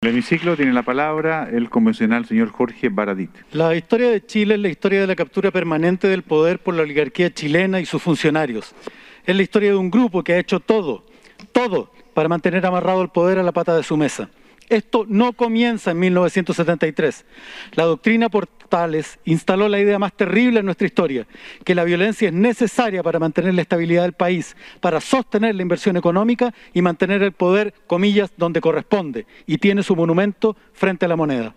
El hemiciclo tiene la palabra el convencional señor Jorge Baradit. La historia de Chile es la historia de la captura permanente del poder por la oligarquía chilena y sus funcionarios. Es la historia de un grupo que ha hecho todo, todo, para mantener amarrado el poder a la pata de su mesa. Esto no comienza en 1973. La doctrina Portales instaló la idea más terrible en nuestra historia, que la violencia es necesaria para mantener la estabilidad del país, para sostener la inversión económica y mantener el poder, comillas, donde corresponde, y tiene su monumento frente a la moneda.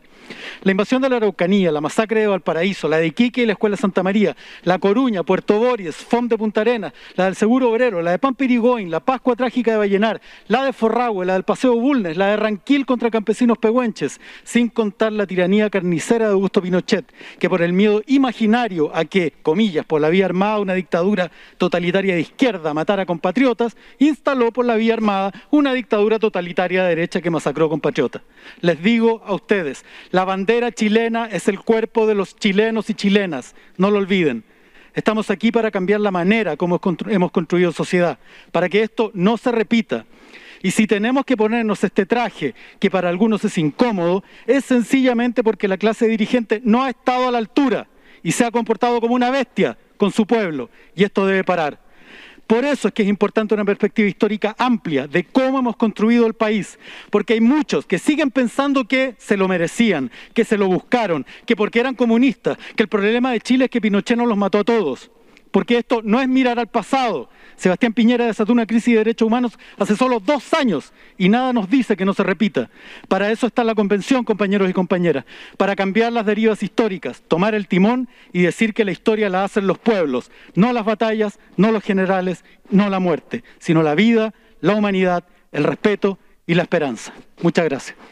La invasión de la Araucanía, la masacre de Valparaíso, la de Iquique y la Escuela Santa María, la Coruña, Puerto Boris, FOM de Punta Arenas, la del Seguro Obrero, la de Pampirigoin, la Pascua Trágica de Vallenar, la de Forragüe, la del Paseo Bulnes, la de Ranquil contra campesinos pehuenches, sin contar la tiranía carnicera de Augusto Pinochet, que por el miedo imaginario a que, comillas, por la vía armada una dictadura totalitaria de izquierda matara compatriotas, instaló por la vía armada una dictadura totalitaria de derecha que masacró compatriotas. Les digo a ustedes, la bandera chilena es el cuerpo de los chilenos y chilenas, no lo olviden. Estamos aquí para cambiar la manera como hemos construido sociedad, para que esto no se repita. Y si tenemos que ponernos este traje, que para algunos es incómodo, es sencillamente porque la clase dirigente no ha estado a la altura y se ha comportado como una bestia con su pueblo. Y esto debe parar. Por eso es que es importante una perspectiva histórica amplia de cómo hemos construido el país, porque hay muchos que siguen pensando que se lo merecían, que se lo buscaron, que porque eran comunistas, que el problema de Chile es que Pinochet no los mató a todos porque esto no es mirar al pasado. Sebastián Piñera desató una crisis de derechos humanos hace solo dos años y nada nos dice que no se repita. Para eso está la convención, compañeros y compañeras, para cambiar las derivas históricas, tomar el timón y decir que la historia la hacen los pueblos, no las batallas, no los generales, no la muerte, sino la vida, la humanidad, el respeto y la esperanza. Muchas gracias.